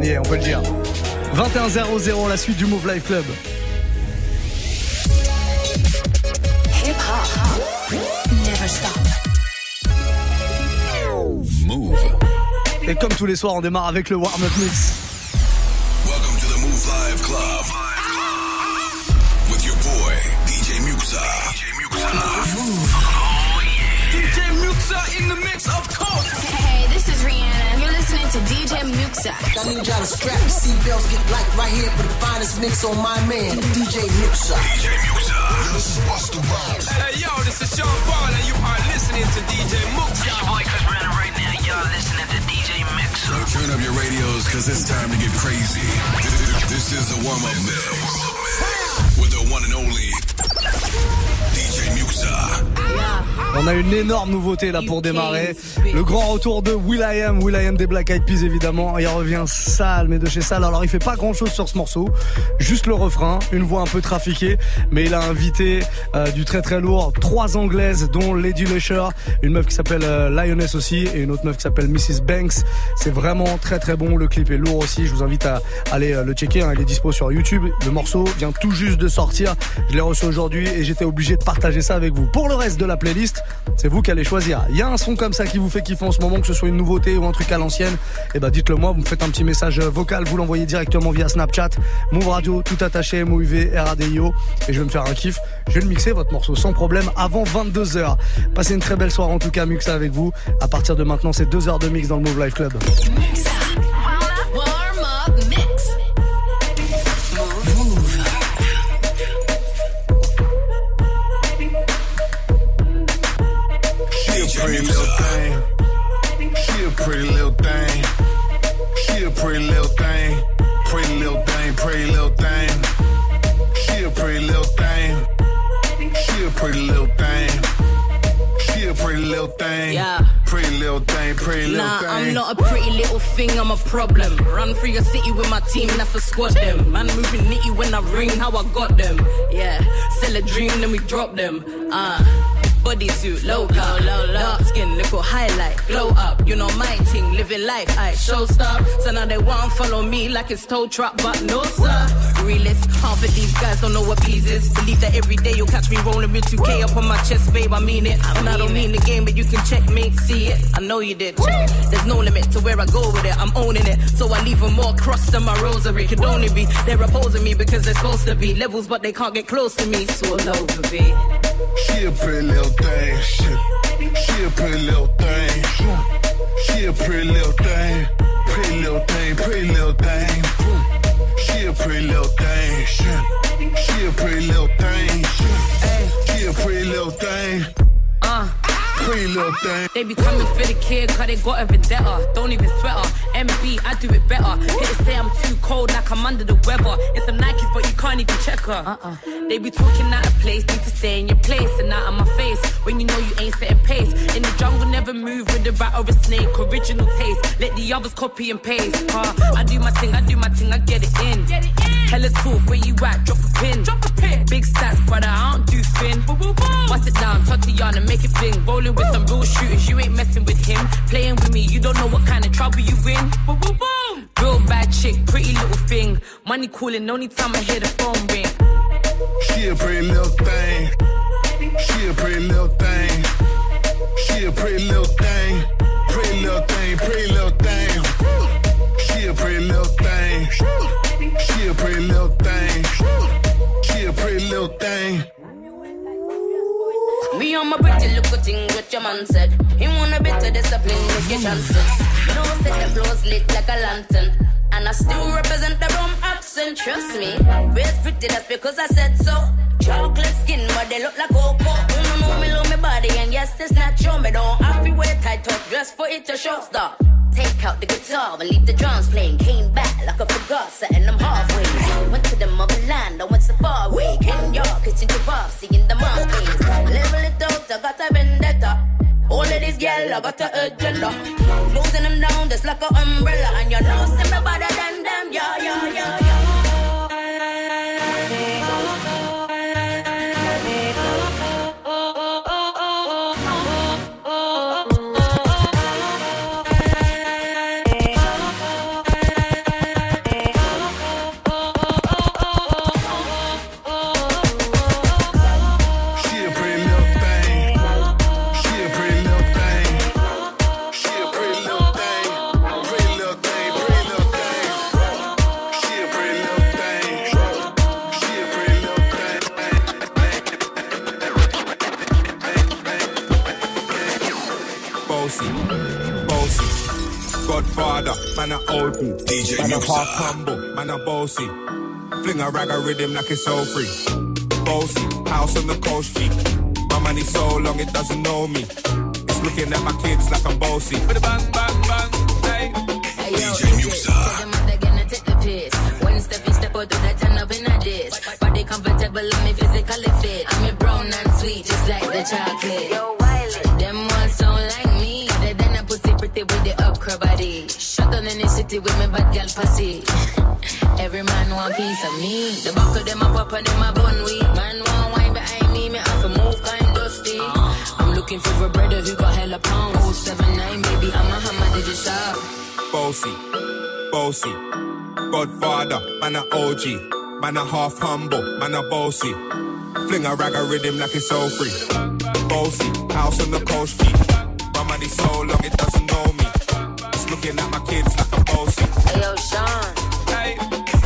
on y est, on peut le dire. 21-0-0, la suite du Move Life Club. Move. Et comme tous les soirs, on démarre avec le warm-up mix. Welcome to the Move Live Club. With your boy, DJ Muxa. DJ Muxa. Oh, yeah. DJ Muxa in the mix, of course. DJ Muxxa. I need y'all to strap your seatbelts, get light right here for the finest mix on my man, DJ Muxxa. DJ Muxxa. This is Busta Rhymes. Hey, yo, this is Sean Paul, and you are listening to DJ Muxxa. It's your boy Chris Brandon right now. Y'all listening to DJ Muxa. So turn up your radios, because it's time to get crazy. This is the warm-up mix. With the one and only DJ Muxa. On a une énorme nouveauté là pour démarrer. Le grand retour de Will.i.am, Will.i.am des Black Eyed Peas évidemment. Il revient sale, mais de chez sale. Alors il fait pas grand chose sur ce morceau, juste le refrain, une voix un peu trafiquée, mais il a invité euh, du très très lourd, trois anglaises dont Lady Lusher, une meuf qui s'appelle euh, Lioness aussi et une autre meuf s'appelle Mrs Banks. C'est vraiment très très bon. Le clip est lourd aussi. Je vous invite à aller euh, le checker. Hein. Il est dispo sur YouTube. Le morceau vient tout juste de sortir. Je l'ai reçu aujourd'hui et j'étais obligé de partager ça avec vous. Pour le reste de la playlist, c'est vous qui allez choisir. Il y a un son comme ça qui vous fait kiffer en ce moment, que ce soit une nouveauté ou un truc à l'ancienne. Et eh ben, dites-le moi, vous me faites un petit message vocal, vous l'envoyez directement via Snapchat, Move Radio, tout attaché, MOUV, RADIO. Et je vais me faire un kiff. Je vais le mixer votre morceau sans problème avant 22h. Passez une très belle soirée en tout cas, Muxa avec vous. À partir de maintenant, c'est 2 heures de mix dans le Move Life Club. I'm a problem. Run through your city with my team, that's a squad them. Man moving nitty when I ring, how I got them. Yeah, sell a dream, then we drop them. Uh bodysuit, logo, low, low, dark skin, little highlight, glow up. You know my thing, living life, I show stuff. So now they want follow me like it's tow truck, but no sir. Realist, half of these guys don't know what peas is. Believe that every day you'll catch me rolling with 2K up on my chest, babe. I mean it. I and I don't mean the game, but you can check me, see it. I know you did. There's no limit to where I go with it. I'm owning it, so I leave them more crossed than my rosary. Could only be they're opposing me because they're supposed to be levels, but they can't get close to me. So over, be. She a pretty little thing. She, she a pretty little thing. She a pretty little thing. Pretty little thing. Pretty little thing. She a pretty little thing. She, a pretty little thing. She a pretty little thing. Uh pretty little thing. They be coming for the kid, cause they got a vendetta. Don't even sweat her. MB, I do it better. Hit say I'm too cold, like I'm under the weather. It's some Nikes, but you can't even check her. Uh-uh. They be talking out of place, need to stay in your place and not on my face. When you know you ain't setting pace. In the jungle, never move with a rat or a snake. Original taste, let the others copy and paste. Uh, I do my thing, I do my thing, I get it in. Get it in. Hella talk, where you at? Drop a pin. Drop a pin. Big stats, brother, I don't do spin. Bust it down, Tatiana, make it bling. Rolling with some real shooters, you ain't messing with him. Playing with me, you don't know what kind of trouble you in. Boom, boom, boom. Real bad chick, pretty little thing. Money calling, only time I hear the phone ring. She a pretty little thing. She a pretty little thing. She a pretty little thing. Pretty little thing, pretty little thing. She a pretty little thing. She a pretty little thing. She a pretty little thing. Me on my pretty little thing, what your man said. He want a bit of discipline, make your chances. You know, set the floors lit like a lantern. And I still represent the rum accent, trust me. Raised pretty, that's because I said so. Chocolate skin, but they look like cocoa. You don't know me, love me body, and yes, it's natural. Me don't have to wear tight top dress for it to show stop. Take out the guitar and leave the drums playing. Came back like I forgot, setting them halfway. Went to the motherland, I went so far away. Kenya, kitchen to bar, seeing the mountains. Level it out, I got a vendetta. All of these girls, I got a agenda. Closing them down just like an umbrella. And you know, see me better than them, yeah, yeah, yeah, yeah. Man DJ Man a half humble, man a bossy. Fling a rag a rhythm like it's so free. Bossy, house on the coast G. My money so long it doesn't know me. It's looking at my kids like I'm bossy. Bang, bang, bang, pussy. Every man want piece of me. The back of them a pop and them a bun weed. Man want wine behind me, me have to move kind dusty. Ah. I'm looking for a brother who got hella pounds. 079, baby, I'm a hammer, did you stop? Bossy, bossy. Godfather, man a OG. Man a half humble, man a bossy. Fling a rag a rhythm like it's so free. Bossy, house on the coast G. My money so long it doesn't know me. It's looking at my kids like a bossy. Hey, yo, Sean. Hey,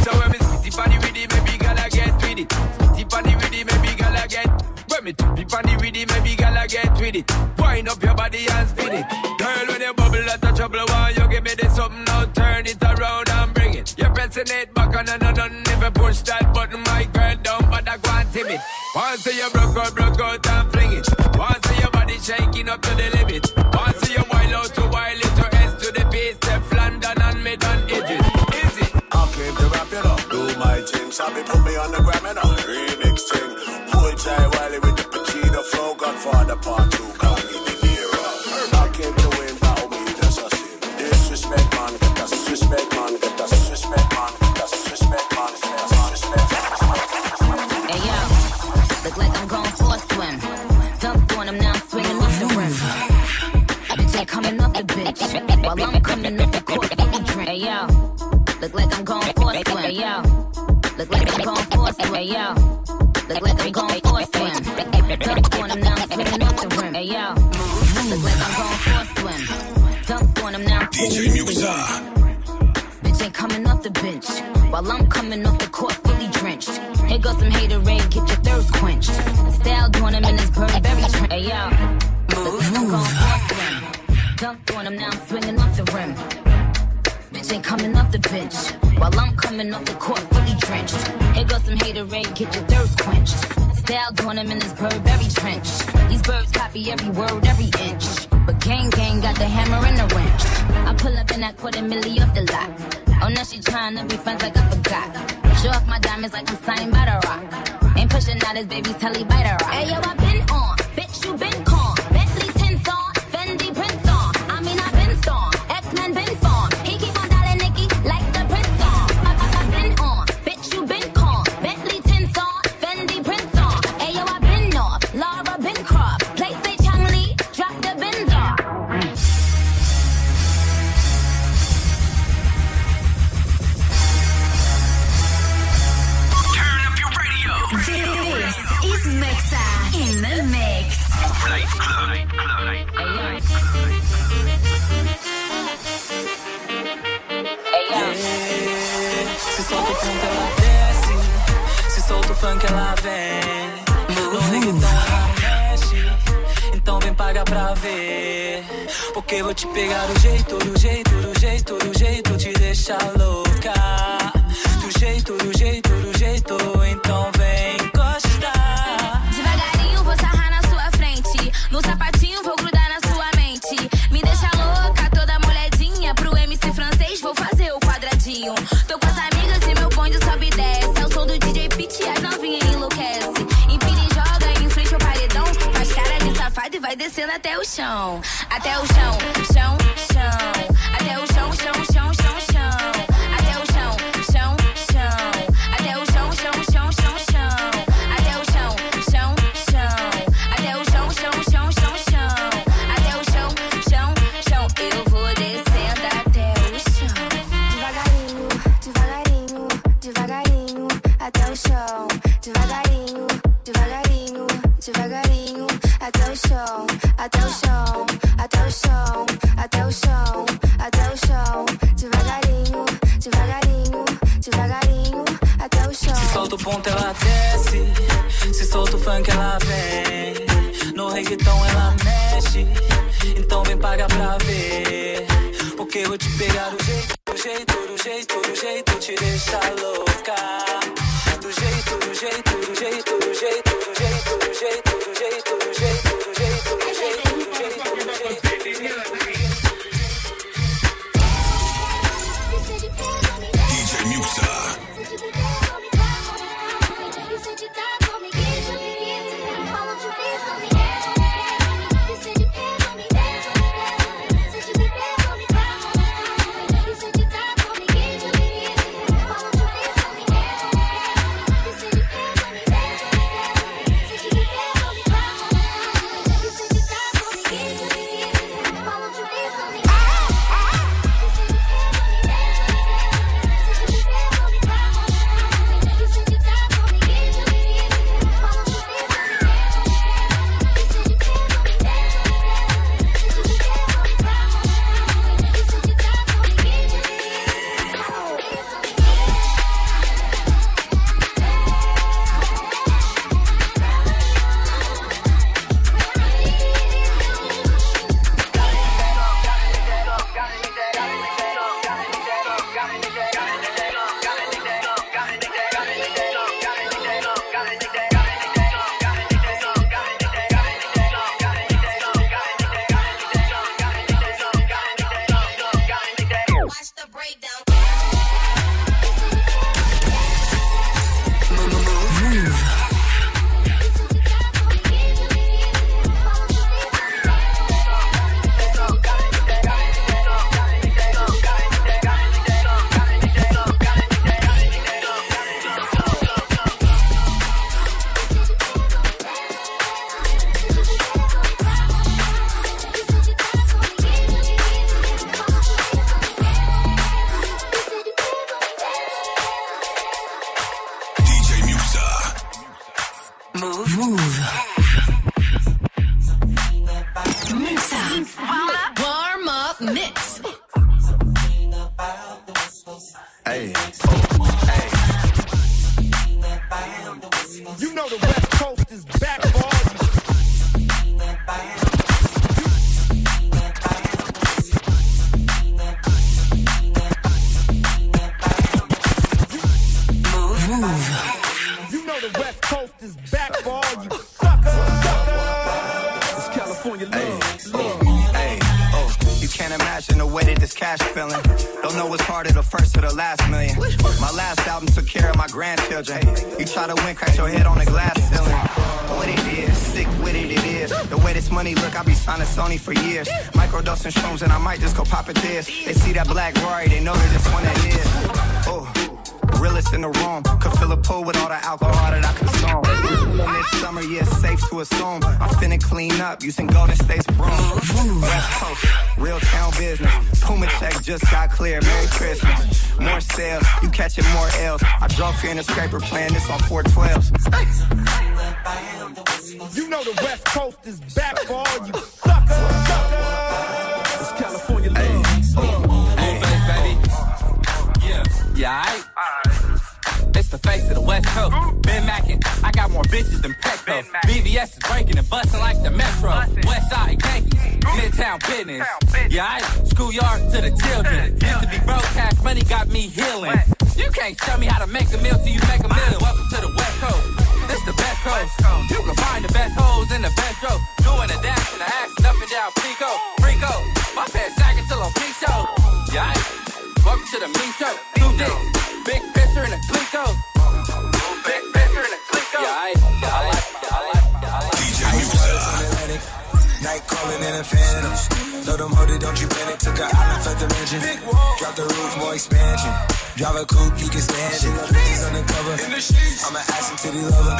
so when me spitty funny with it, maybe gala get with it. Spitty funny with it, maybe gala get. When me tippy funny with it, maybe gala get with it. Wind up your body and spin it. Girl, when you bubble at the trouble, why you give me this something now? Turn it around and bring it. You're pressing it back on and on and never push that button, my girl, down, but I go and timid. Once you broke out, broke out and fling it. Once your body shaking up to the limit. Sabi put me on the gram and a remix thing. Wiley with the Pacino flow, Godfather part two, call me. I came to win, battle oh, me, that's a sin. Disrespect, man, get us respect, man, get us respect, man, look like I'm going for a swim. Now, swinging coming off the bitch while I'm coming off the court. Hey yo, look like I'm going for a swim. Hey yo, Hey yo, look like I'm going for a swim. Dunk on him now, I'm swinging off the rim. Hey yo, look like I'm going for a swim. Dunk on him now, I'm the rim. Bitch ain't coming off the bench while I'm coming off the court fully drenched. Here goes some hater rain, get your thirst quenched. Style doing him in his Burberry trench. Hey yo, move, I'm going for a swim. Dunked on him, now I'm swinging off the rim. Bitch ain't coming off the bench while I'm coming off the court fully drenched. Some hater rain, get your thirst quenched. Style doing him in his Burberry trench. These birds copy every word, every inch. But gang gang got the hammer and the wrench. I pull up in that quarter milli off the lot. Oh, now she tryna be friends like I forgot. Show off my diamonds like I'm signed by the rock. Ain't pushing out his baby's telly by the rock. Hey yo, I been on, bitch, you been con. Funk, ela vem. Mexe. Então vem pagar pra ver. Porque vou te pegar do jeito, do jeito, do jeito, do jeito. Te deixar louca. Do jeito, do jeito, do jeito. Até o chão. Até o chão, chão. This money look, I be signing Sony for years. Microdosing shrooms and I might just go pop a this. They see that black Rory, they know that this one that is. Oh. Realest in the room, could fill a pool with all the alcohol that I consume. This summer, yeah, safe to assume I'm finna clean up using Golden State's broom. West Coast, real town business. Puma check just got clear. Merry Christmas. More sales, you catching more L's. I drove here in a scraper playing this on 412s. You know the West Coast is back for all you suckers. It's California love. Hey, face, baby. Yeah, yeah, aight. It's the face of the West Coast. Ben Mackin, I got more bitches than Petco. BVS is breaking and busting like the Metro. West Side Yankees, Midtown business. Yeah, aight. Schoolyard to the children. Used to be broke, cash money got me healing. You can't tell me how to make a meal till you make a meal. Welcome to the West Coast. This the best coast. You can find the best hoes in the best row. Doing a dash and a action up and down Pico. Frico. My pants sagging till I'm peak show. Yeah. Welcome to the mean show. Two dicks. Big pisser and a Clico. Big pisser and a Clico. Yeah. Yeah, I like, yeah, I like, yeah, I like. DJ Muxxa. Night calling in a phantom. Know them hold it, don't you panic. Took an island, felt the mansion. Drop the roof, more expansion. Drive a coupe, you can stand it. Bitches undercover. In the sheets. I'm an ass and titty lover.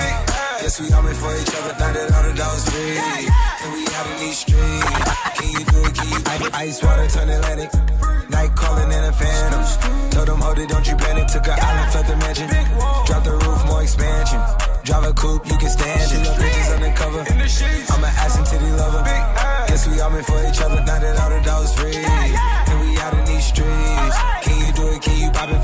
Guess we all meant for each other. Now that all the dogs free. And we out in these streets. Can you do it? Can you do it? Ice water turn Atlantic. Night calling in a phantom. Told them hold it, don't you panic. Took an island, felt the mansion. Drop the roof, more expansion. Drive a coupe, you can stand it. Bitches undercover. In the sheets. I'm an ass and titty lover. Guess we all meant for each other. Now that all the dogs free. And we out in these streets. Can you do it? Can you pop it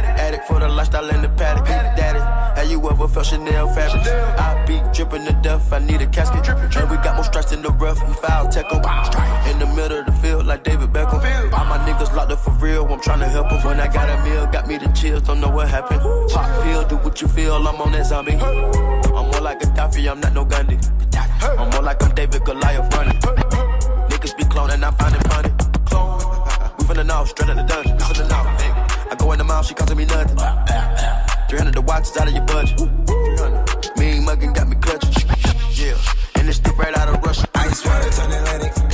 for the lifestyle in the paddock. Daddy, have you ever felt Chanel fabric? I be dripping the death, I need a casket. And we got more strikes in the rough, we foul 'em. In the middle of the field, like David Beckham. All my niggas locked up for real, I'm tryna help 'em. When I got a meal, got me the chills, don't know what happened. Pop pill, do what you feel, I'm on that zombie. I'm more like a Daffy, I'm not no Gandhi. I'm more like I'm David Goliath running. Niggas be cloning, I find it funny. We from the north, straight out the dungeon. I go in the mouth, she costing me nothing. 300 the watch is out of your budget. 300. Mean muggin' got me clutching. Yeah, and it's still right out of Russia. Ice water turn Atlantic.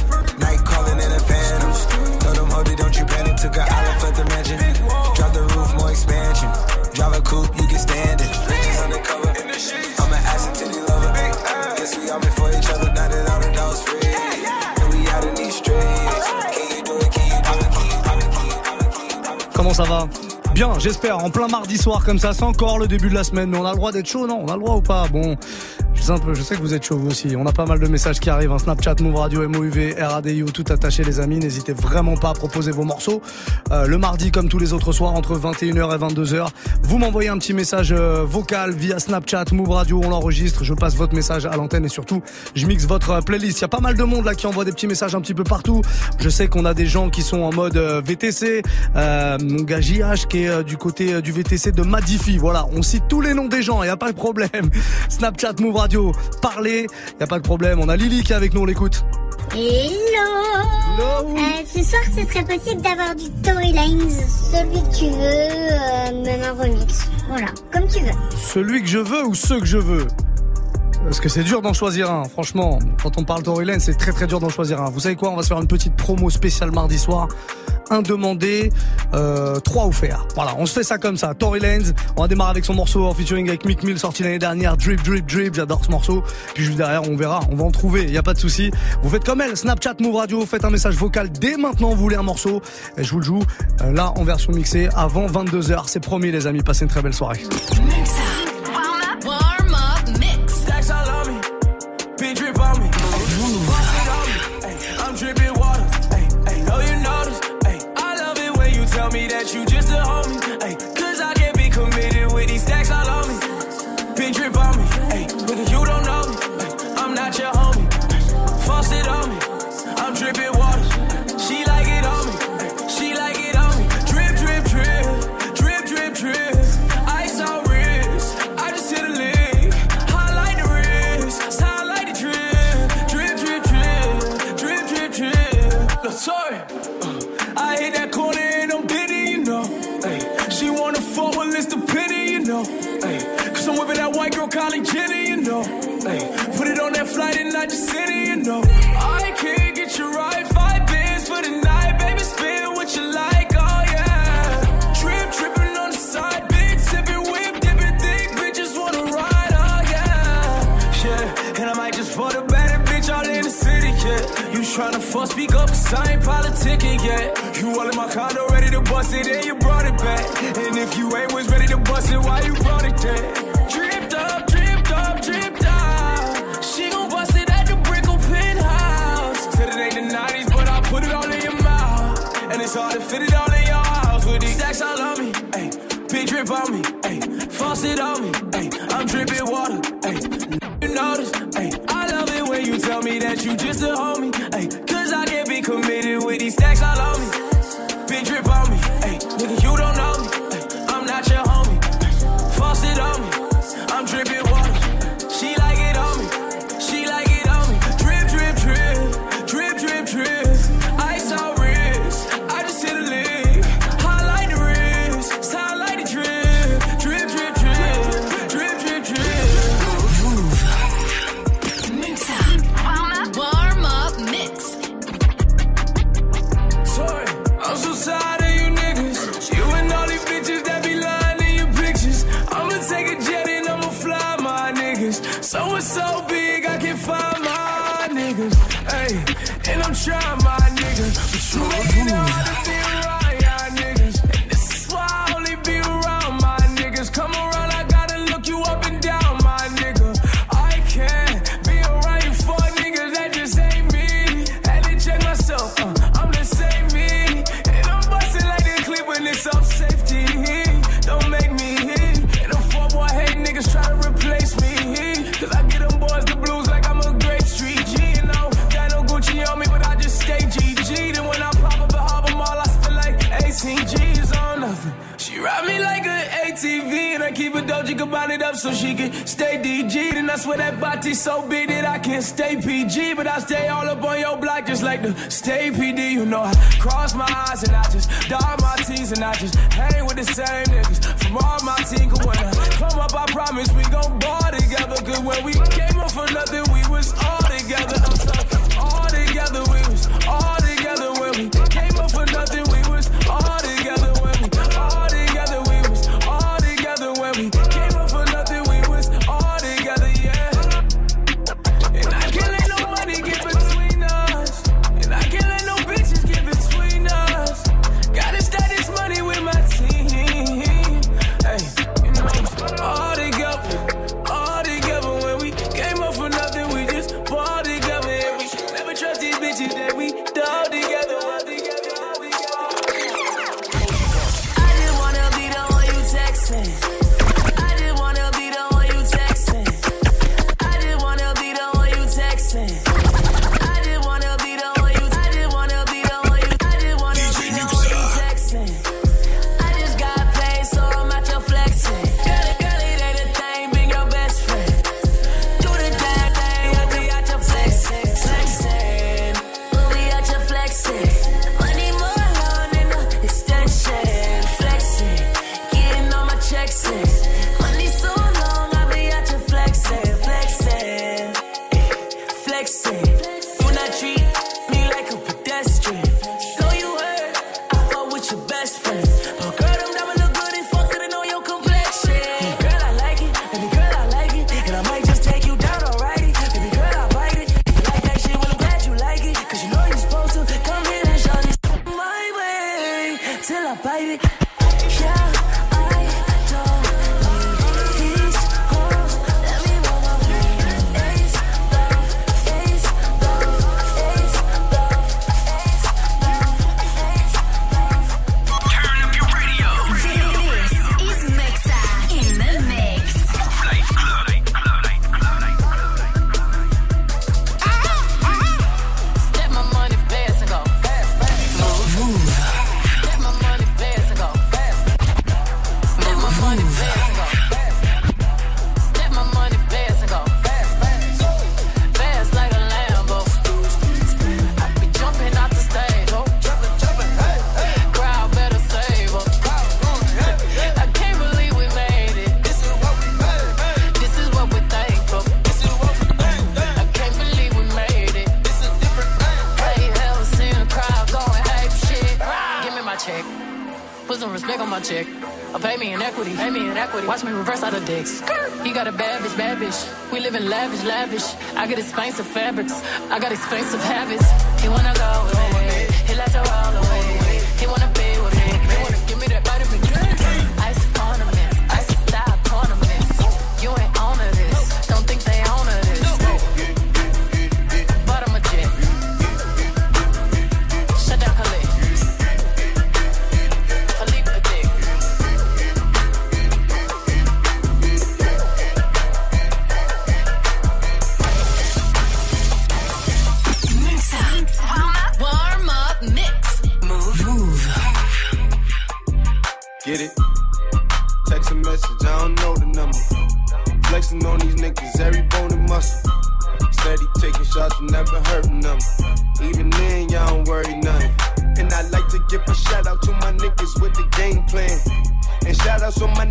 Ça va Bien, j'espère, en plein mardi soir comme ça, c'est encore le début de la semaine, mais on a le droit d'être chaud, non On a le droit ou pas Bon, je sais, que vous êtes chaud vous aussi. On a pas mal de messages qui arrivent, un Snapchat, Move Radio, MOUV, RADIO, tout attaché les amis. N'hésitez vraiment pas à proposer vos morceaux. Euh, le mardi, comme tous les autres soirs, entre 21h et 22h, vous m'envoyez un petit message euh, vocal via Snapchat, Move Radio, on l'enregistre, je passe votre message à l'antenne et surtout, je mixe votre euh, playlist. Il y a pas mal de monde là qui envoie des petits messages un petit peu partout. Je sais qu'on a des gens qui sont en mode VTC, mon gars JH qui est du côté du VTC de Madifi. Voilà, on cite tous les noms des gens, il y a pas de problème. Snapchat, Move Radio, parlez, il y a pas de problème. On a Lily qui est avec nous, on l'écoute. Hello Euh, Ce soir, ce serait possible d'avoir du Tory Lanez, celui que tu veux, euh, même un remix. Voilà, comme tu veux. Celui que je veux ou ceux que je veux parce que c'est dur d'en choisir un, franchement. Quand on parle Tory Lane, c'est très très dur d'en choisir un. Vous savez quoi On va se faire une petite promo spéciale mardi soir. Un demandé, euh, trois offerts. Voilà, on se fait ça comme ça. Tory Lanez, on va démarrer avec son morceau en featuring avec Mick Mill sorti l'année dernière. Drip, drip, drip. J'adore ce morceau. Puis juste derrière, on verra. On va en trouver. Il y a pas de souci. Vous faites comme elle. Snapchat, Move Radio. Faites un message vocal dès maintenant. Vous voulez un morceau Et je vous le joue euh, là en version mixée avant 22 h C'est promis, les amis. Passez une très belle soirée. White girl, you know. Ay, put it on that flight and not just city, you know. I can't get you right, five bands for the night, baby, spin what you like, oh yeah. Trip, tripping on the side, big sipping, whip dipping, thick bitches wanna ride, oh yeah. Yeah, and I might just for the better bitch all in the city, yeah. You tryna fuck, speak up, cause I ain't politicking yet. You all in my condo, ready to bust it, and you brought it back. And if you ain't was ready to bust it, why you brought it there? It ain't the 90s, but I put it all in your mouth. And it's hard to fit it all in your house with these stacks all on me. Ayy, big drip on me. Ayy, faucet on me. Ayy, I'm dripping water. Ayy, you notice. Ayy, I love it when you tell me that you just a homie. Ayy, cause I can't be committed with these stacks all on me. That's where that body so big that I can't stay PG, but I stay all up on your block just like the stay PD. You know, I cross my eyes and I just dot my T's and I just hang with the same niggas from all my team. Cause when I come up, I promise we gon' ball together. Cause when we came up for nothing, we was all together. I'm sorry, all together, we was all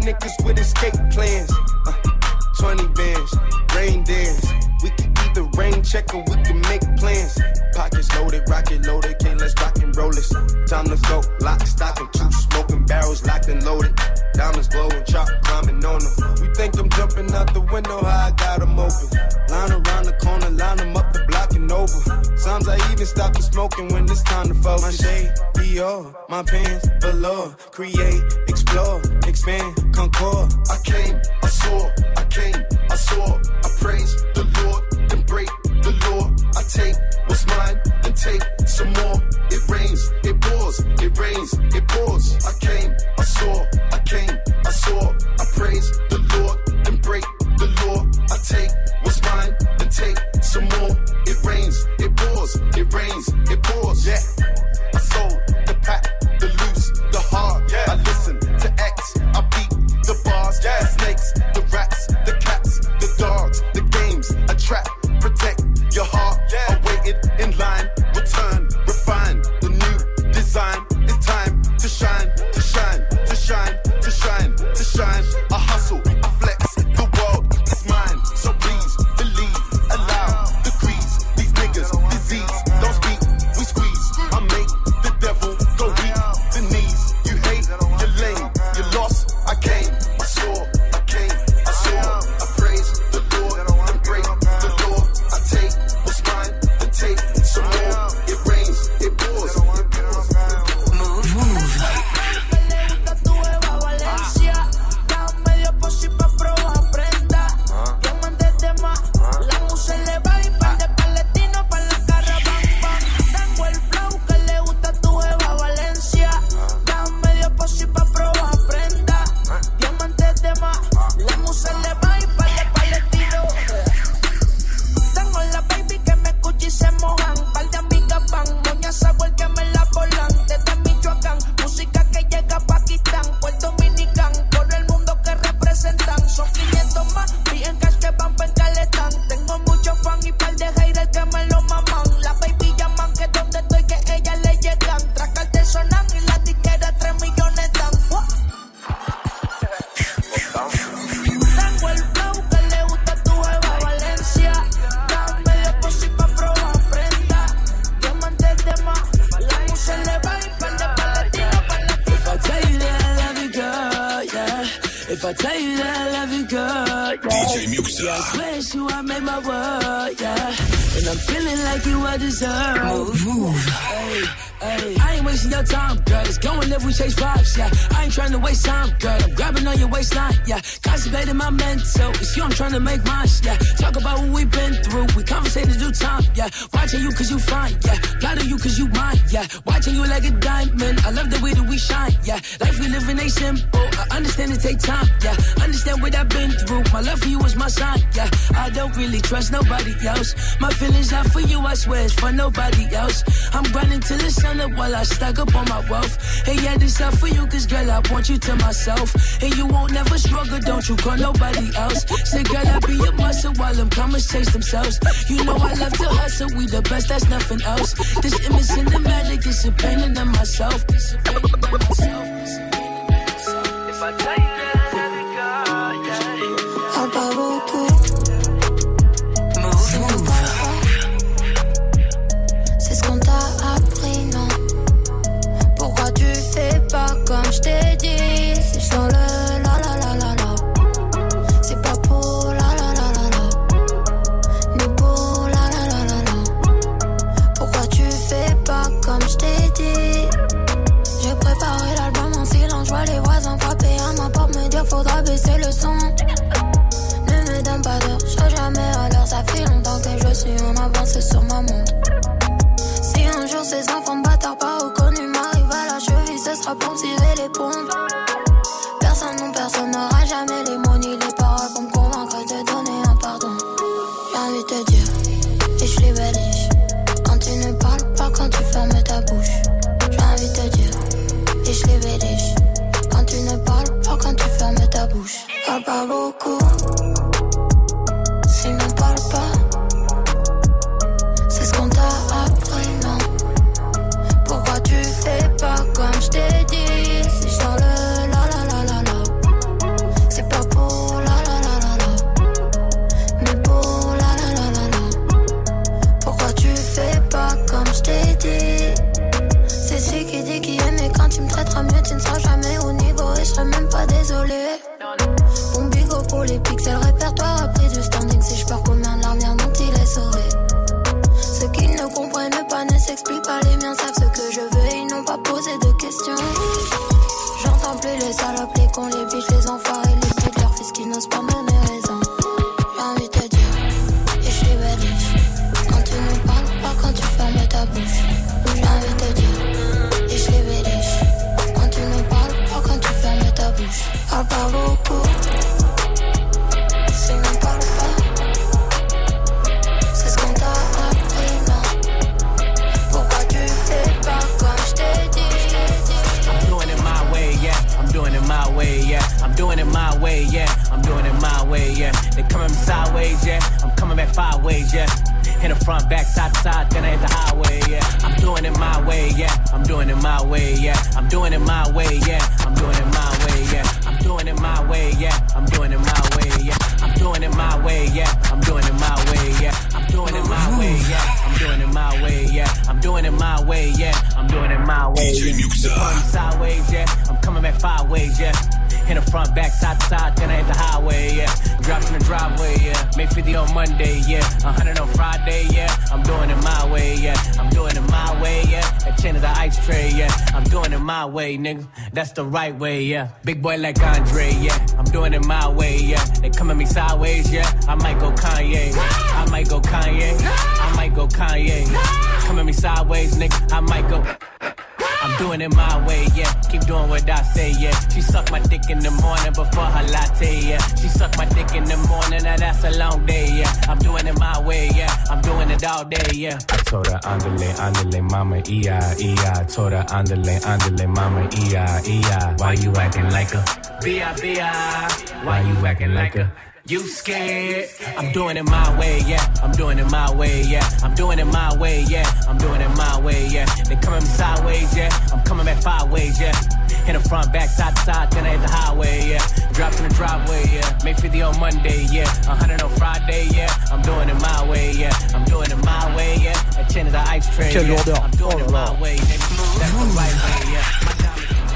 niggas with escape plans. stuck up on my wealth. Hey, yeah, this up for you, cause girl, I want you to myself. And you won't never struggle, don't you call nobody else. Say, girl, I be a muscle while them commas chase themselves. You know I love to hustle, we the best, that's nothing else. This image cinematic is a painting of myself. It's a painting of myself. way, nigga. That's the right way, yeah. Big boy like Andre, yeah. I'm doing it my way, yeah. They coming me sideways, yeah. I might go Kanye, I might go Kanye, I might go Kanye. Coming me sideways, nigga. I might go. I'm doing it my way, yeah. Keep doing what I say, yeah. She suck my dick in the morning before her latte, yeah. She suck my dick in the morning, now that's a long day, yeah. I'm doing it my way, yeah. I'm doing it all day, yeah. I told her, andale, andale, mama, E-I, E-I. Told her, andale, andale, mama, E-I, E-I. Why you acting like a a B-I-B-I? Why you acting like a you scared? I'm doing it my way, yeah. I'm doing it my way, yeah. I'm doing it my way, yeah. I'm doing it my way, yeah. They coming sideways, yeah. I'm coming back five ways, yeah. Hit the front, back, side to side, then I hit the highway, yeah. Drops in the driveway, yeah. Make 50 on Monday, yeah. 100 on Friday, yeah. I'm doing it my way, yeah. I'm doing it my way, yeah. A ten, is an ice train, yeah. I'm doing it my way. That's the right way, yeah.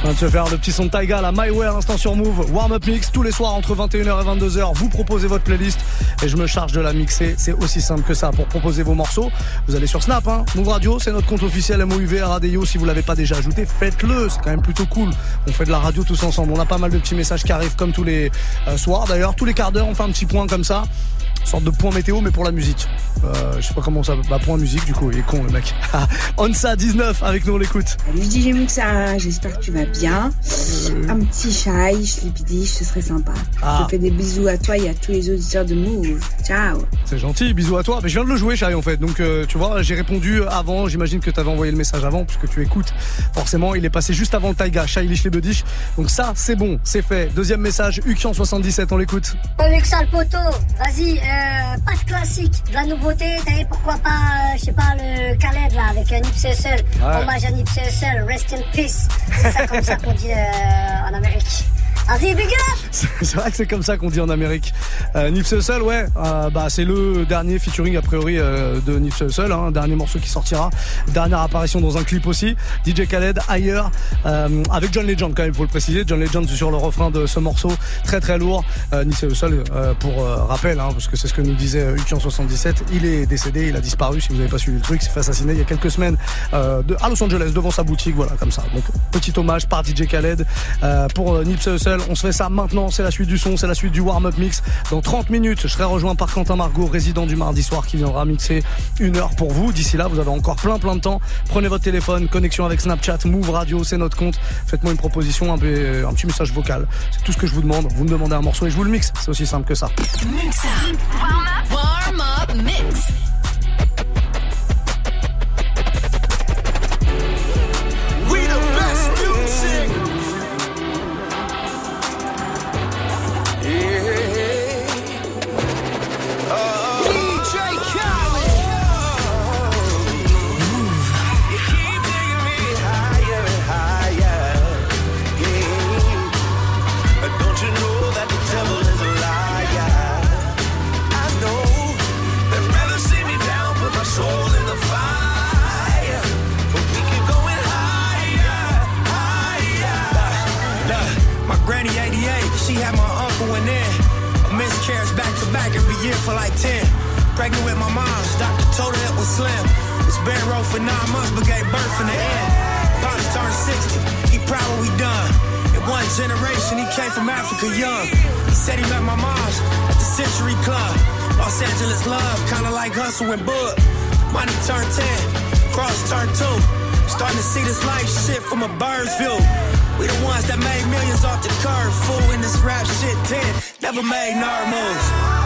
On se faire le petit son de Taiga, la My Way à l'instant sur Move. Warm Up Mix, tous les soirs entre 21h et 22h, vous proposez votre playlist et je me charge de la mixer. C'est aussi simple que ça. Pour proposer vos morceaux, vous allez sur Snap, hein. Move Radio, c'est notre compte officiel MOUV Radio. Si vous l'avez pas déjà ajouté, faites-le. C'est quand même plutôt cool. On fait de la radio tous ensemble. On a pas mal de petits messages qui arrivent comme tous les euh, soirs. D'ailleurs, tous les quarts d'heure, on fait un petit point comme ça sorte de point météo mais pour la musique. Euh, je sais pas comment ça bah point musique du coup, il est con le mec. Onsa 19 avec nous on l'écoute. Salut DJ Muxa, j'espère que tu vas bien. Un petit chai, je ce serait sympa. Ah. Je fais des bisous à toi et à tous les auditeurs de Move. Ciao. C'est gentil, bisous à toi. Mais je viens de le jouer chai en fait. Donc euh, tu vois, j'ai répondu avant, j'imagine que tu avais envoyé le message avant puisque tu écoutes. Forcément, il est passé juste avant le Taiga, Chai les Bedish. Donc ça, c'est bon, c'est fait. Deuxième message, Ukian 77, on l'écoute. Oh Muxa le poteau, vas-y, euh, pas de classique, de la nouveauté, t'avais pourquoi pas, euh, je sais pas, le Khaled là, avec un Nipsey Hussle, Ouais. hommage à Nipsey Hussle, rest in peace, c'est ça comme ça qu'on dit euh, en Amérique. C'est vrai que c'est comme ça qu'on dit en Amérique. Euh, Nipsey Hussle, ouais, euh, bah c'est le dernier featuring a priori euh, de Nipsey Hussle, hein, dernier morceau qui sortira, dernière apparition dans un clip aussi. DJ Khaled ailleurs euh, avec John Legend quand même, faut le préciser. John Legend sur le refrain de ce morceau très très lourd. Nipsey Hussle, pour rappel, hein, parce que c'est ce que nous disait Ukian 77, il est décédé, il a disparu. Si vous n'avez pas suivi le truc, s'est fait assassiner il y a quelques semaines à Los Angeles devant sa boutique, voilà comme ça. Donc petit hommage par DJ Khaled pour Nipsey Hussle. On se fait ça maintenant, c'est la suite du son, c'est la suite du warm-up mix. Dans 30 minutes, je serai rejoint par Quentin Margot, résident du mardi soir, qui viendra mixer une heure pour vous. D'ici là, vous avez encore plein plein de temps. Prenez votre téléphone, connexion avec Snapchat, Move Radio, c'est notre compte. Faites-moi une proposition, un, petit message vocal. C'est tout ce que je vous demande. Vous me demandez un morceau et je vous le mixe. C'est aussi simple que ça. Year for like 10. Pregnant with my mom's, doctor told her it was slim. Was bed row for nine months, but gave birth in the end. Pops turned 60, he proud what we done. In one generation, he came from Africa young. He said he met my mom's at the Century Club. Los Angeles love, kinda like Hustle and Bug. Money turned 10, cross turned 2. Starting to see this life shit from a bird's view. We the ones that made millions off the curve, fool. In this rap shit, 10, never made nerd moves.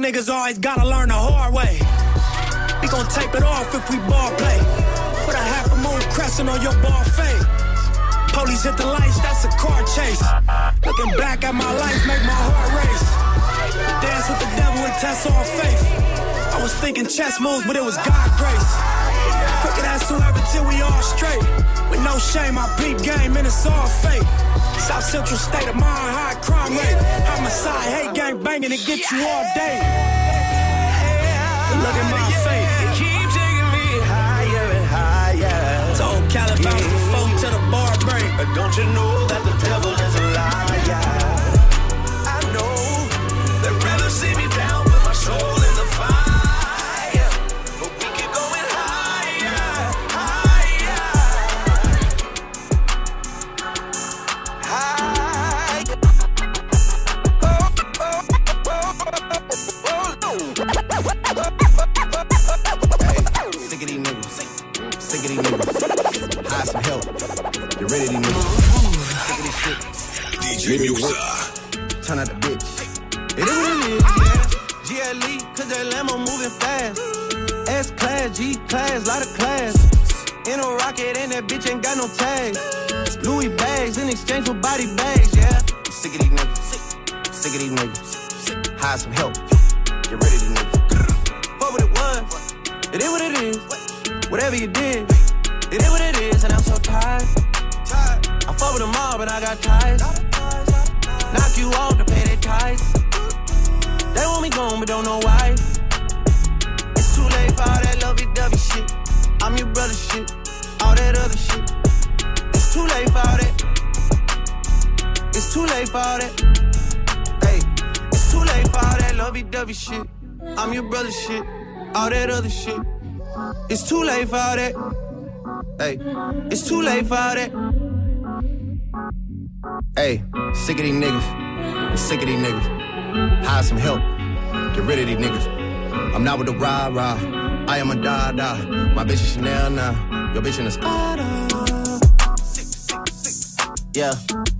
Niggas always gotta learn the hard way. We gon' tape it off if we ball play. Put a half a crescent on your ball fade. Police hit the lights, that's a car chase. Looking back at my life, make my heart race. Dance with the devil and test all faith. I was thinking chess moves, but it was God grace. Crooked ass whoever till we all straight. With no shame, I peep game and it's all fake. South Central state of mind, high crime rate. Homicide, hate gang banging to get you all day. Look at my fate. Don't you know that the devil is Turn out the bitch. It is what it is. GLE, cause that Lambo moving fast. S class, G class, lot of class. In a rocket and that bitch ain't got no tags. Louis bags in exchange for body bags, shit. It's too late for all that. Hey, it's too late for all that. Hey, sick of these niggas. Sick of these niggas. Hire some help. Get rid of these niggas. I'm not with the rah rah. I am a da da. My bitch is Chanel now. Your bitch in the Spada. Yeah,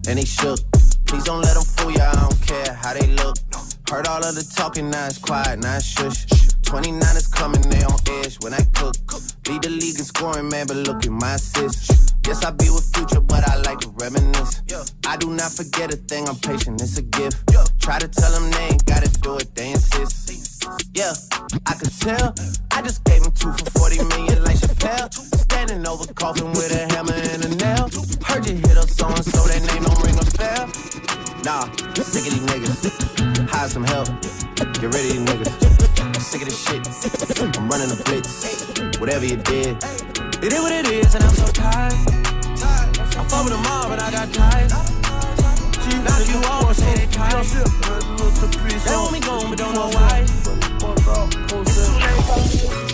and they shook. Please don't let them fool ya. I don't care how they look. Heard all of the talking, now it's quiet, now it's shush. 29 is coming, they on edge when I cook. Lead the league in scoring, man, but look at my assists. Yes, I be with future, but I like to reminisce. I do not forget a thing, I'm patient, it's a gift. Try to tell them they ain't gotta do it, they insist. Yeah, I could tell. I just gave him two for 40 million like Chappelle. Standing over coffin with a hammer and a nail. Heard you hit up so and so, that name don't ring a bell. Nah, sick of these niggas. Hire some help. Get rid of these niggas. I'm sick of this shit. I'm running a blitz. Whatever you did, it is what it is, and I'm so tired. I fuck with them all, but I got tired. Knock you off, say they tired. They want me gone, but don't know why. It's too late.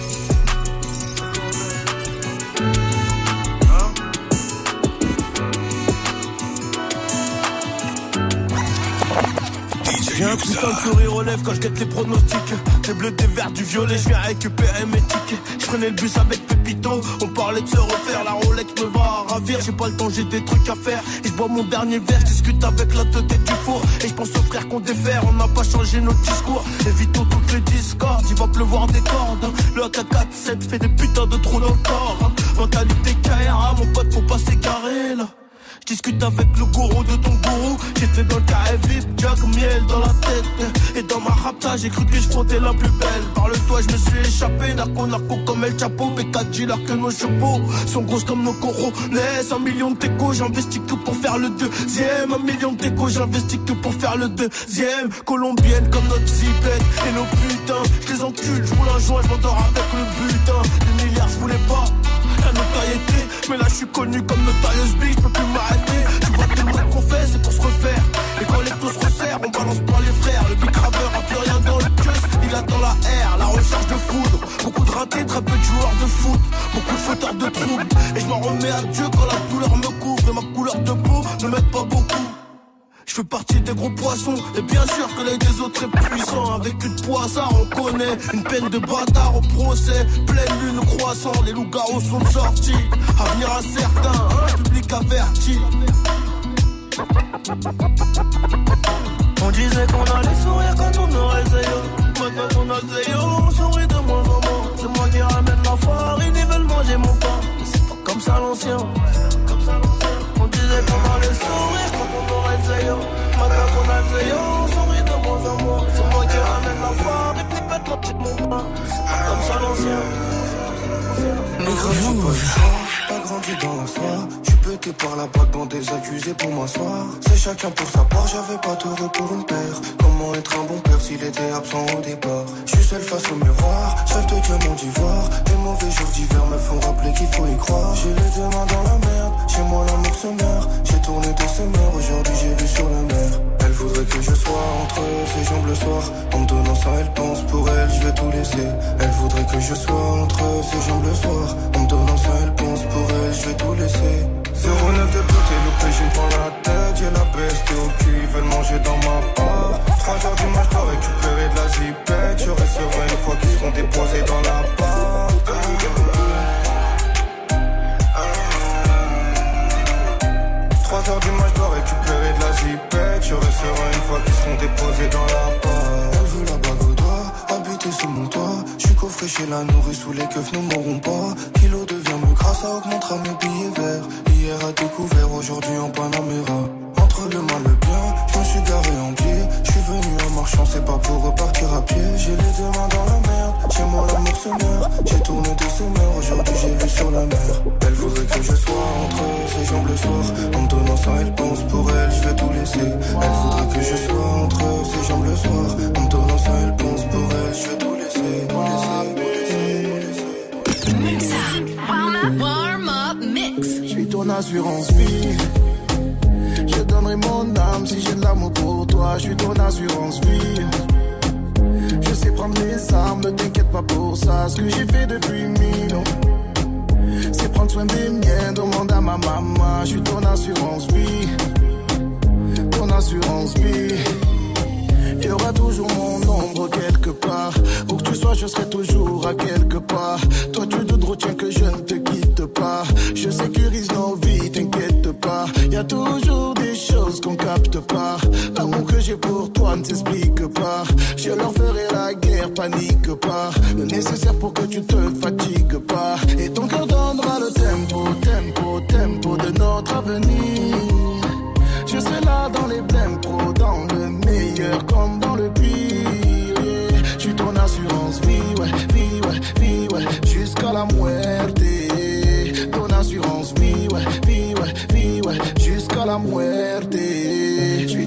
J'ai un putain sourire aux lèvres quand je les pronostics. J'ai bleu des verts, du violet, je viens récupérer mes tickets. Je prenais le bus avec Pépito, on parlait de se refaire. La Rolex me va à ravir, j'ai pas le temps, j'ai des trucs à faire. Et je bois mon dernier verre, discute avec la tête du four. Et je pense aux frères qu'on défère, on n'a pas changé notre discours. Évitons toutes les discordes, il va pleuvoir des cordes. Le AK-47 fait des putains de trous dans le corps. Mentalité KRA, mon pote, faut pas s'égarer là. Discute avec le gourou de ton gourou. J'étais dans le carré vide, Jack miel dans la tête. Et dans ma rapta, j'ai cru que je frottais la plus belle. Par le toit, je me suis échappé. Narco, narco comme El Chapo. P4 dealer que nos chevaux sont grosses comme nos coraux. Laisse un million de téco, j'investis que pour faire le deuxième. Un million de téco, j'investis que pour faire le deuxième. Colombienne comme notre zipette. Et nos putains, je les encule, je roule un joint, je m'endors avec le butin. Des milliards, je voulais pas Mais là je suis connu comme Notorious Big, je peux plus m'arrêter. Tu vois tout le qu'on fait, c'est pour se refaire. Et quand les taux se resserrent, on balance pas les frères. Le big graveur a plus rien dans le queue Il attend la R, la recherche de foudre. Beaucoup de ratés, très peu de joueurs de foot. Beaucoup de fauteurs de troubles. Et je m'en remets à Dieu quand la douleur me couvre. Et ma couleur de peau ne m'aide pas beaucoup fais partie des gros poissons. Et bien sûr que les des autres est puissant. Avec une poissard on connaît Une peine de bâtard au procès. Pleine lune croissant Les loups-garous sont sortis. Avenir incertain Un public averti. On disait qu'on allait sourire quand on aurait zéro. Maintenant qu'on a zéro On sourit de moins en moins. C'est moi qui ramène la Ils veulent manger mon pain. C'est pas comme ça l'ancien Disait qu'on allait sourire quand on aurait zéro Maintenant qu'on a zéro On sourit de moins en moins. C'est moi qui ramène la farine Ils veulent manger mon pain Mais C'est pas comme ça l'ancien. Négro, je grandi dans la soie. Je suis pété par la bague dans des accusés pour m'asseoir. C'est chacun pour sa part, j'avais pas tort pour une paire. Comment être un bon père s'il était absent au départ? Je suis seul face au miroir, rêve de diamant d'ivoire. Les mauvais jours d'hiver me font rappeler qu'il faut y croire. J'ai les deux mains dans la merde, chez moi l'amour se meurt. J'ai tourné des semeurs, aujourd'hui j'ai vu sur la mer. Elle voudrait que je sois entre ses jambes le soir. En me donnant ça, elle pense pour elle, je vais tout laisser. Elle voudrait que je sois entre ses jambes le soir. En me pour elle, je vais tout laisser. 09 de beauté, loupé, je me la tête. J'ai la peste au cul, ils veulent manger dans ma part. 3 heures du match, dois récupérer de la zipette. Je resterai une fois qu'ils seront déposés dans la porte. 3 heures du match, dois récupérer de la zipette. Je resterai une fois qu'ils seront déposés dans la porte. Elle veut la bague au doigt, habiter sous mon toit. Je suis coffré chez la nourrice sous les keufs ne mourront pas. Ça augmentera mes billets verts. Hier à découvert, aujourd'hui en Panamera.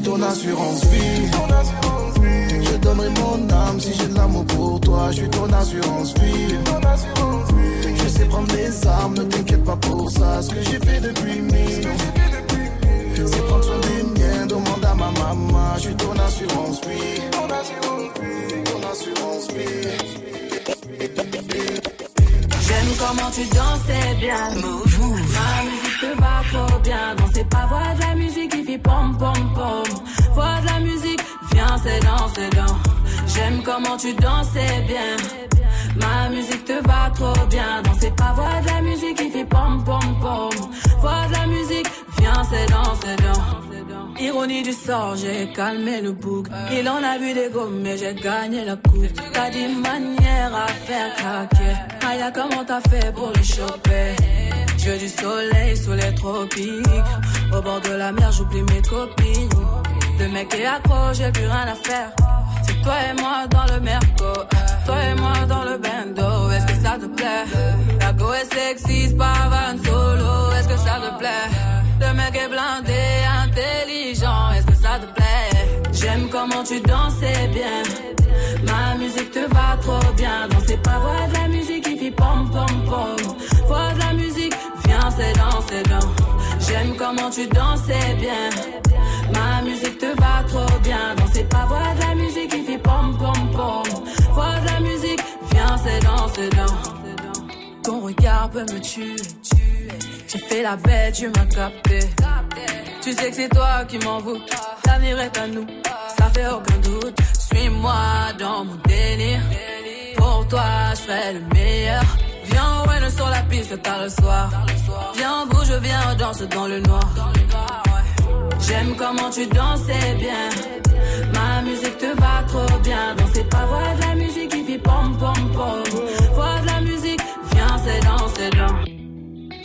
Ton assurance vie. Je donnerai mon âme si j'ai de l'amour pour toi. Je suis ton assurance vie. Je sais prendre mes armes, ne t'inquiète pas pour ça. Ce que j'ai fait depuis mille. C'est prendre soin des miens, demande à ma maman. Je suis ton assurance vie. Ton assurance vie. J'aime comment tu dansais bien. Move, Ma musique te va trop bien. C'est pas voix de la musique fait pom pom pom. Voix de la musique, viens, c'est dans, c'est dans. J'aime comment tu dansais bien. Ma musique te va trop bien. C'est pas voix de la musique qui fait pom pom pom. Voix de la musique, viens, c'est dans, c'est dans. Ironie du sort, j'ai calmé le bouc. Il en a vu des gommes, mais j'ai gagné la coupe. T'as dit manière à faire craquer. Maya, comment t'as fait pour le choper? Je du soleil sous les tropiques. Au bord de la mer, j'oublie mes copines. Le mec est accro, j'ai plus rien à faire. C'est toi et moi dans le merco. Toi et moi dans le bando. Est-ce que ça te plaît? La go est sexy, pas van solo. Est-ce que ça te plaît? Le mec est blindé, intelligent. Est-ce que ça te plaît? J'aime comment tu dansais bien. Ma musique te va trop bien. C'est pas voix de la musique qui fait pom pom pom. Voix viens, c'est dans, c'est dans. J'aime comment tu dansais bien. Ma musique te va trop bien. C'est pas voix de la musique qui fait pom pom pom. Voix de la musique, viens, c'est dans, dans. Ton regard peut me tuer. J'ai fait la bête, tu m'as capté. Tu sais que c'est toi qui m'envoûte. L'avenir est à nous, ça fait aucun doute. Suis-moi dans mon délire. Pour toi, je ferai le meilleur. Viens, ouais, sur la piste tard le soir. Viens, bouge, viens, danse dans le noir. J'aime comment tu dansais bien. Ma musique te va trop bien. C'est pas voix de la musique qui fait pom pom pom.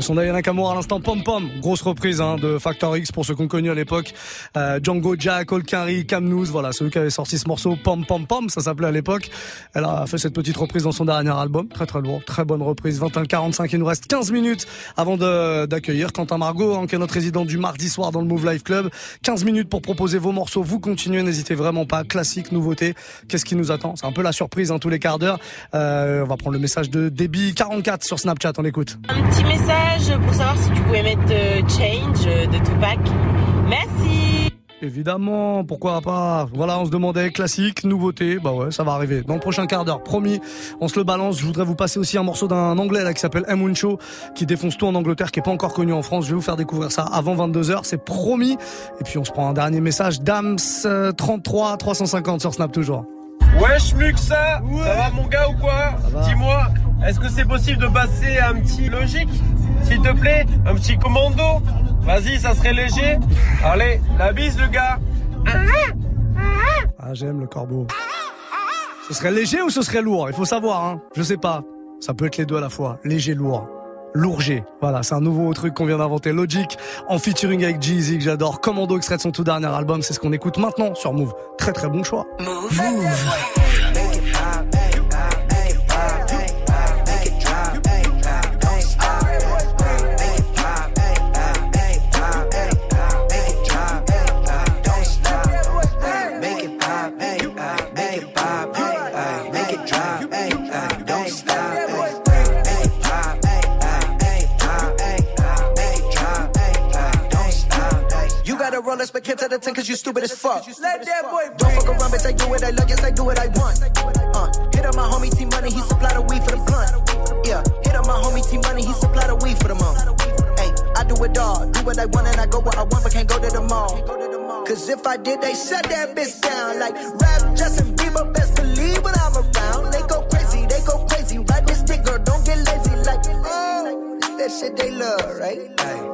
Son Nakamura à l'instant Pom Pom, grosse reprise hein, de Factor X pour ceux qu'on connu à l'époque. Euh, Django Jack, Olkari, Camnous, voilà, celui qui avait sorti ce morceau Pom Pom Pom, ça s'appelait à l'époque. Elle a fait cette petite reprise dans son dernier album, très très lourd, très bonne reprise. 21-45, il nous reste 15 minutes avant d'accueillir Quentin Margot, hein, qui est notre résident du mardi soir dans le Move Life Club. 15 minutes pour proposer vos morceaux, vous continuez, n'hésitez vraiment pas. Classique, nouveauté, qu'est-ce qui nous attend? C'est un peu la surprise hein, tous les quarts d'heure. Euh, on va prendre le message de Débit 44 sur Snapchat, on écoute. Pour savoir si tu pouvais mettre euh, Change euh, de Tupac. Merci. Évidemment, pourquoi pas Voilà, on se demandait classique, nouveauté, bah ouais, ça va arriver. Dans le prochain quart d'heure, promis, on se le balance. Je voudrais vous passer aussi un morceau d'un anglais là qui s'appelle M. Wincho, qui défonce tout en Angleterre, qui est pas encore connu en France. Je vais vous faire découvrir ça avant 22h, c'est promis. Et puis on se prend un dernier message, Dams euh, 33 350 sur Snap toujours. Wesh Muxa, ça va mon gars ou quoi Dis-moi, est-ce que c'est possible de passer un petit logique S'il te plaît Un petit commando Vas-y, ça serait léger. Allez, la bise le gars Ah, j'aime le corbeau. Ce serait léger ou ce serait lourd? Il faut savoir, hein. Je sais pas. Ça peut être les deux à la fois. Léger, lourd. Lourger. Voilà, c'est un nouveau truc qu'on vient d'inventer. Logic, en featuring avec Jeezy, que j'adore. Commando, extrait de son tout dernier album. C'est ce qu'on écoute maintenant sur Move. Très très bon choix. Make ay, ay, don't stop. ay, Make it pop, ay, ay, make it pop, ay, ay, make it drop, to the 10 cause you stupid as fuck. Let that boy Don't fuck around, bitch, I do what I love, yes, I do what I want. Uh, hit up my homie T Money, he supply the weed for the blunt. Yeah, hit up my homie T Money, he supply the weed for the month. Hey, I do it all, do what I want and I go where I want, but can't go to the mall. Cause if I did, they shut that bitch down. Like rap Justin Bieber, best believe that shit they love, right?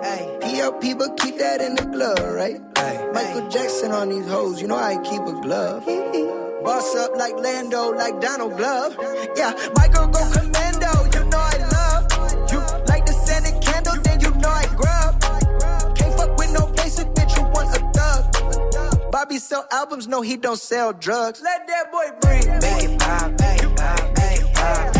Hey, PLP, but keep that in the glove, right? Michael Jackson on these hoes, you know I keep a glove. Boss up like Lando, like Donald Glove. Yeah, girl go commando, you know I love. You like the scented candle, then you know I grub. Can't fuck with no basic bitch, you want a thug. Bobby sell albums, no, he don't sell drugs. Let that boy breathe. Make it pop, make it pop, make it pop, make it pop,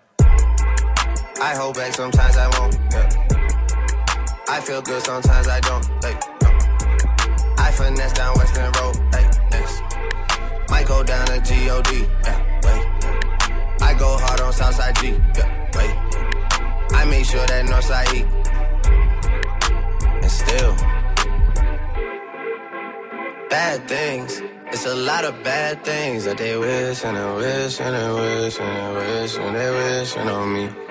I hold back, sometimes I won't. Yeah. I feel good, sometimes I don't. Like, no. I finesse down Weston Road. Like, next. Might go down to God. Yeah, wait. I go hard on Southside G. Yeah, wait. I make sure that Northside eat. And still, bad things. It's a lot of bad things that they wish and they wish and they wish and they wish and they wishing on me.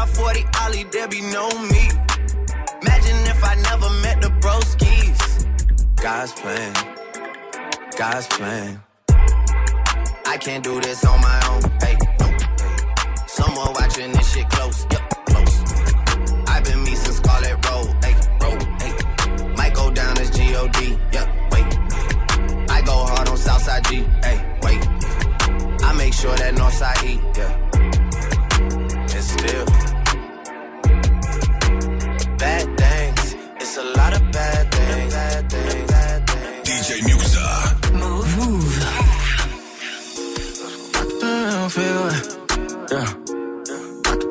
Without 40 Ollie, be no me. Imagine if I never met the broskies. God's plan, God's plan. I can't do this on my own. Hey, no, hey. Someone watching this shit close, yep, close. I've been me since Scarlett Road, hey, road, hey. Might go down as G-O-D, yep, wait. I go hard on Southside G, hey, wait. I make sure that Northside E, yeah. And still, a lot of bad things, bad things, bad things. DJ Musa. Move. Move. Damn, feel it. Yeah.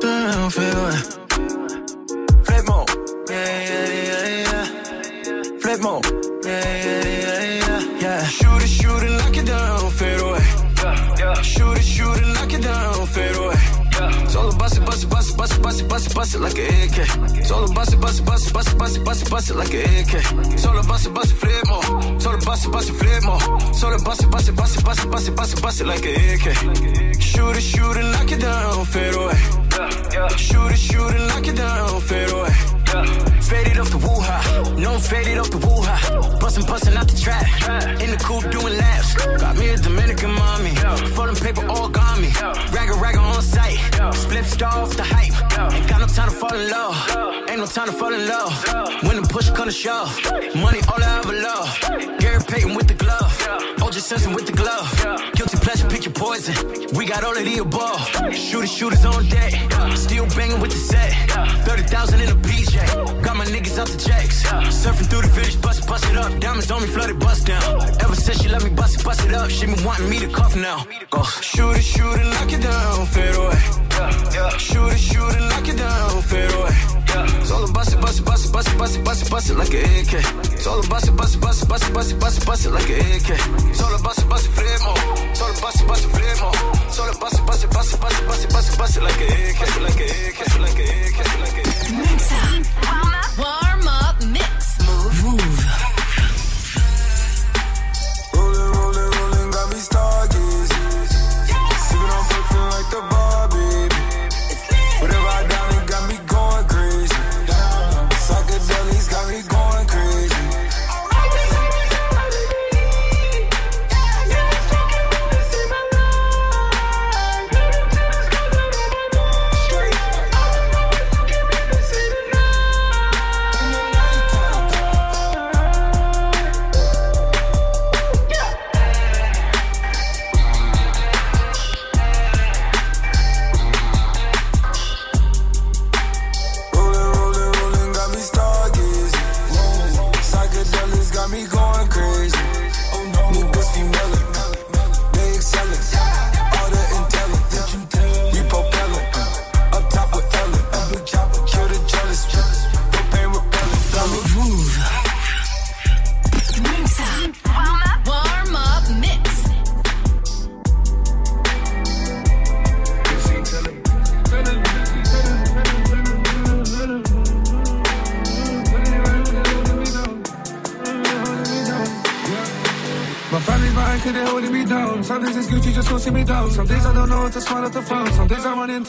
Damn, feel it. Flip mode. Yeah, yeah, yeah, yeah. Flip mode. Bust it, bust it, like an AK. About bust it, bust it, bust it, bust it, bust it, bust it, bust it like an AK. About bust it, bust it, flip more. About bust it, bust it, flip more. About bust it, bust it, bust it, bust it, bust it, bust it, bust it like an AK. Shoot it, shoot it, knock it down, fade away. Shoot it, shoot it, knock it down, fade away. Faded off the woo-ha, no I'm faded off the woo-ha. Bustin', bustin' out the trap, in the coupe doing laps. Got me a Dominican mommy, folding paper all got me. Ragga ragga on site, split star off the hype. Ain't got no time to fall in love, ain't no time to fall in love. When the push come to shove, money all I ever love. Gary Payton with the glove, OJ Simpson with the glove. Guilty pleasure, pick your poison. We got all of the above. Shooters, shooters on deck, still banging with the set. 30,000 in a PJ, got my niggas out the jacks. Surfing through the village, bust it, bust it up. Diamonds on me, flooded, bust down. Ever since she let me bust it, bust it up, she been wanting me to cuff now. Go. Shoot it, shoot it, knock it down, fade away. Shoot it, shoot it, knock it down, fade away. Told him bust it, bust it, bust it, bust it, bust it, bust it, bust it like an AK. Told him bust it, bust it, bust it, bust it, bust it, bust it, bust it like an AK. Told him bust it, bust it, flemo. Told him bust it, bust it, flemo. Told him bust it, bust it, bust it, bust it, bust it, bust it, bust it like an AK, like an AK, like an AK, like an AK. Mix up. Warm up. Warm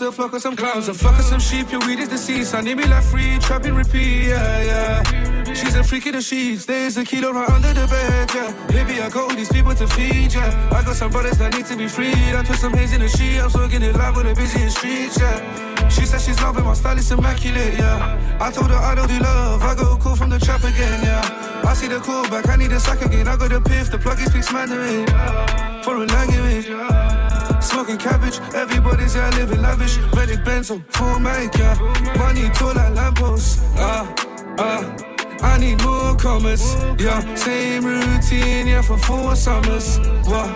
into a flock of some clowns. A flock of some sheep, your weed is deceased. I need me like free, trapping repeat, yeah, yeah. She's a freak in the sheets. There's a kilo right under the bed, yeah. Maybe I got all these people to feed, yeah. I got some brothers that need to be freed. I took some haze in the sheet. I'm smoking it live with the busy streets, yeah. She said she's loving my style, is immaculate, yeah. I told her I don't do love, I go cool from the trap again, yeah. I see the call back, I need a sack again. I got the piff, the plug is speaks Mandarin. Language. Smoking cabbage, everybody's yeah, living lavish. Ready Benzo, full mic, yeah. Money tall like lampposts, ah, ah. I need more commas, yeah. Same routine, yeah, for four summers. What?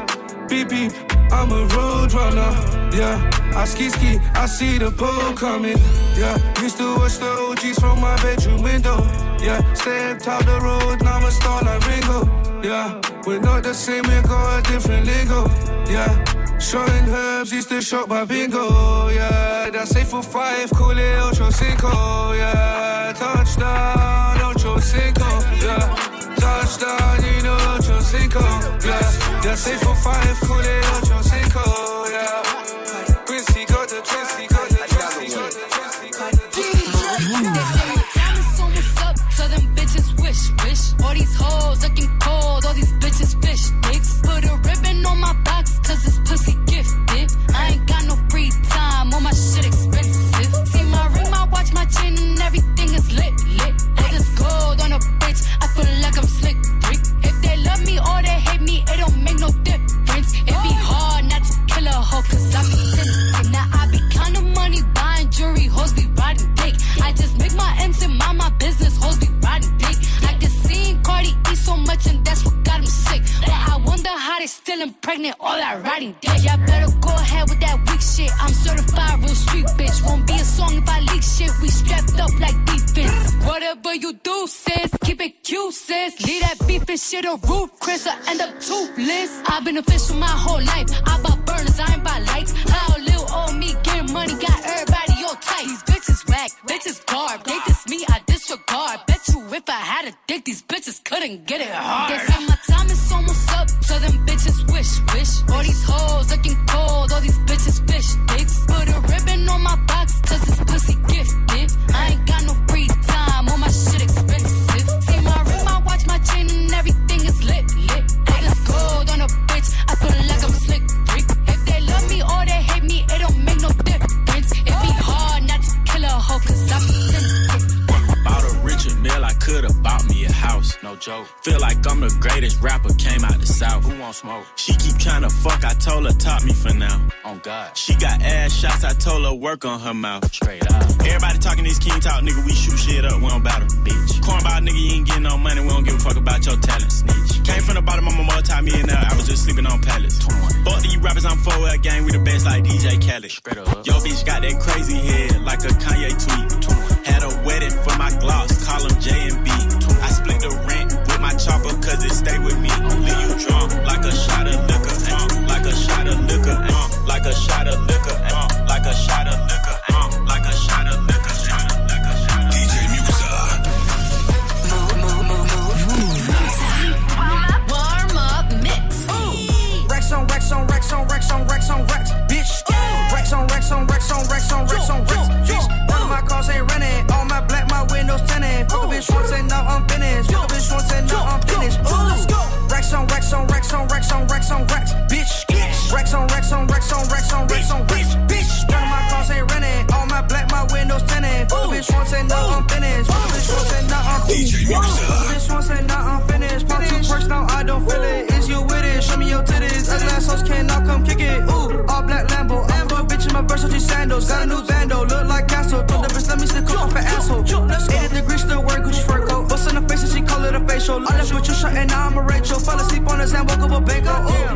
Beep beep, I'm a road runner, yeah. I ski ski, I see the pole coming, yeah. Used to watch the OGs from my bedroom window, yeah. Stepped out the road, now I'm a star like Ringo, yeah. We're not the same, we got a different. Showing herbs, used to shop my bingo, yeah. That's eight for five, call it Ocho Cinco, yeah. Touchdown, Ocho Cinco, yeah. Touchdown, you know Ocho Cinco, yeah. That's eight for five, call it Ocho Cinco, yeah. Impregnate all that riding dick. Y'all better go ahead with that weak shit. I'm certified real street bitch. Won't be a song if I leak shit. We strapped up like defense. Whatever you do, sis, keep it cute, sis. Leave that beef and shit a roof, Chris, I end up toothless. I've been official my whole life. I bought burners, I ain't buy lights. How little old me getting money got everybody all tight. These bitches whack, bitches garb. They diss if I had a dick, these bitches couldn't get it hard. They say my time is almost up, so them bitches wish, wish. All these hoes looking cold, all these bitches fish dicks. Put a ribbon on my box, No joke. Feel like I'm the greatest rapper, came out the south. Who want smoke? She keep trying to fuck, I told her top me for now. On God. She got ass shots, I told her work on her mouth. Straight up. Everybody talking this king talk, nigga, we shoot shit up, we don't battle. Bitch. Cornball nigga, you ain't getting no money, we don't give a fuck about your talent. Snitch. Came from the bottom, I'm a multi-millionaire, I was just sleeping on pallets. Fuck these rappers, I'm forward a gang, we the best like DJ Khaled. Straight up. Yo bitch got that crazy head, like a Kanye tweet. Had a wedding for my gloss, call them J and B. chopper cause it stay with me. Leave you drunk like a shot of liquor, uh, like a shot of liquor, uh, like a shot of liquor, uh, like a shot of liquor, uh, like a shot of liquor. DJ Warm up mix. Racks on racks on racks on racks on racks on racks, bitch. Racks on racks on racks on racks on racks on racks, bitch. None of my cars ain't renting. All my black, my windows tinted. Fuck a bitch once and now I'm finished. Racks on racks on racks on racks on racks bitch. Racks on racks on racks on racks on racks on racks, bitch. None of my cars ain't renting. All my black, my windows tinted. Fuck bitch once and now I'm finished. Fuck bitch once and now I'm finished. Fuck bitch once and now I'm finished. Pop two perks now I don't feel it. Is you with it? Show me your titties. Ugly ass hoes can now come kick it. Ooh, all black Lambo. I'm a bitch in my Versace sandals. Got a new bando, look like Castle. Told the bitch let me stick off an asshole. 80 degrees call it a facial. I left with you shot and now I'm a Rachel. Fell asleep on the Zan, woke up a bango. Ooh,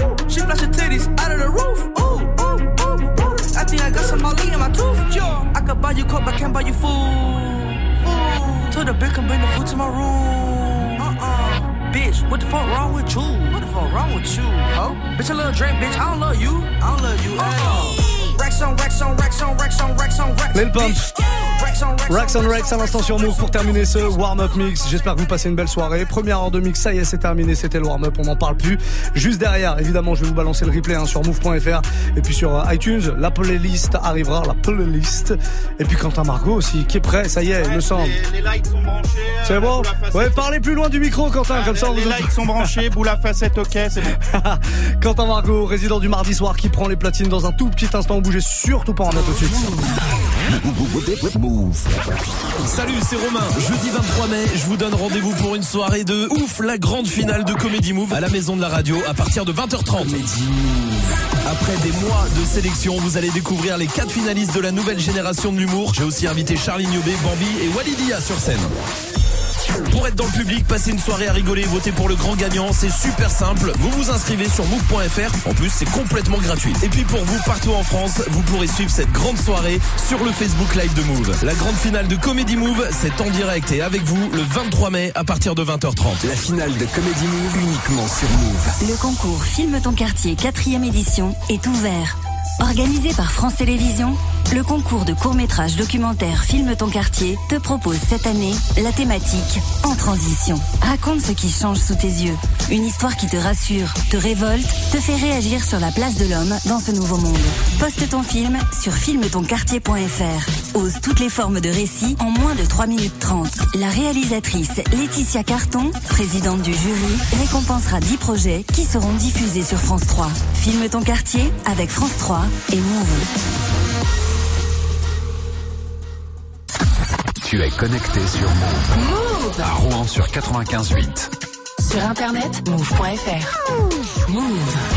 oh. she flash her titties out of the roof. Ooh, ooh, ooh, ooh. I think I got some Molly in my tooth. Yo, I could buy you coke, but can't buy you food. Food. Told the bitch come bring the food to my room. Uh-uh. Bitch, what the fuck wrong with you? What the fuck wrong with you, ho? Bitch, a little drink, bitch. I don't love you. I don't love you. Uh-uh. Racks on racks on racks on racks on racks on racks. Lil Pump. Racks Rax and Rex à l'instant sur Move pour terminer ce warm-up mix. J'espère que vous passez une belle soirée. Première heure de mix, ça y est, c'est terminé. C'était le warm-up, on n'en parle plus. Juste derrière, évidemment, je vais vous balancer le replay hein, sur move.fr et puis sur euh, iTunes. La playlist arrivera, la playlist. Et puis Quentin Margot aussi, qui est prêt, ça y est, il me semble. Les lights sont branchés. euh, C'est bon. Ouais, parlez plus loin du micro, Quentin, comme ça on les vous lights sont branchés, boule à facette, ok, c'est bon. Quentin Margot, résident du mardi soir, qui prend les platines dans un tout petit instant. Bougez surtout pas en a tout de suite. Salut, c'est Romain. Jeudi 23 mai, je vous donne rendez-vous pour une soirée de ouf, la grande finale de Comedy Move à la maison de la radio à partir de 20h30. Après des mois de sélection, vous allez découvrir les quatre finalistes de la nouvelle génération de l'humour. J'ai aussi invité Charlie Niobé, Bambi et Walidia sur scène. Pour être dans le public, passer une soirée à rigoler, voter pour le grand gagnant, c'est super simple. Vous vous inscrivez sur move.fr. En plus, c'est complètement gratuit. Et puis pour vous, partout en France, vous pourrez suivre cette grande soirée sur le Facebook Live de Move. La grande finale de Comedy Move, c'est en direct et avec vous le 23 mai à partir de 20h30. La finale de Comedy Move uniquement sur Move. Le concours Filme ton quartier 4 édition est ouvert. Organisé par France Télévisions, le concours de court-métrage documentaire Filme ton quartier te propose cette année la thématique En transition. Raconte ce qui change sous tes yeux. Une histoire qui te rassure, te révolte, te fait réagir sur la place de l'homme dans ce nouveau monde. Poste ton film sur filmetonquartier.fr. Ose toutes les formes de récit en moins de 3 minutes 30. La réalisatrice Laetitia Carton, présidente du jury, récompensera 10 projets qui seront diffusés sur France 3. Filme ton quartier avec France 3 et Move. Tu es connecté sur Move. Move À Rouen sur 95.8. Sur internet, move.fr. Move.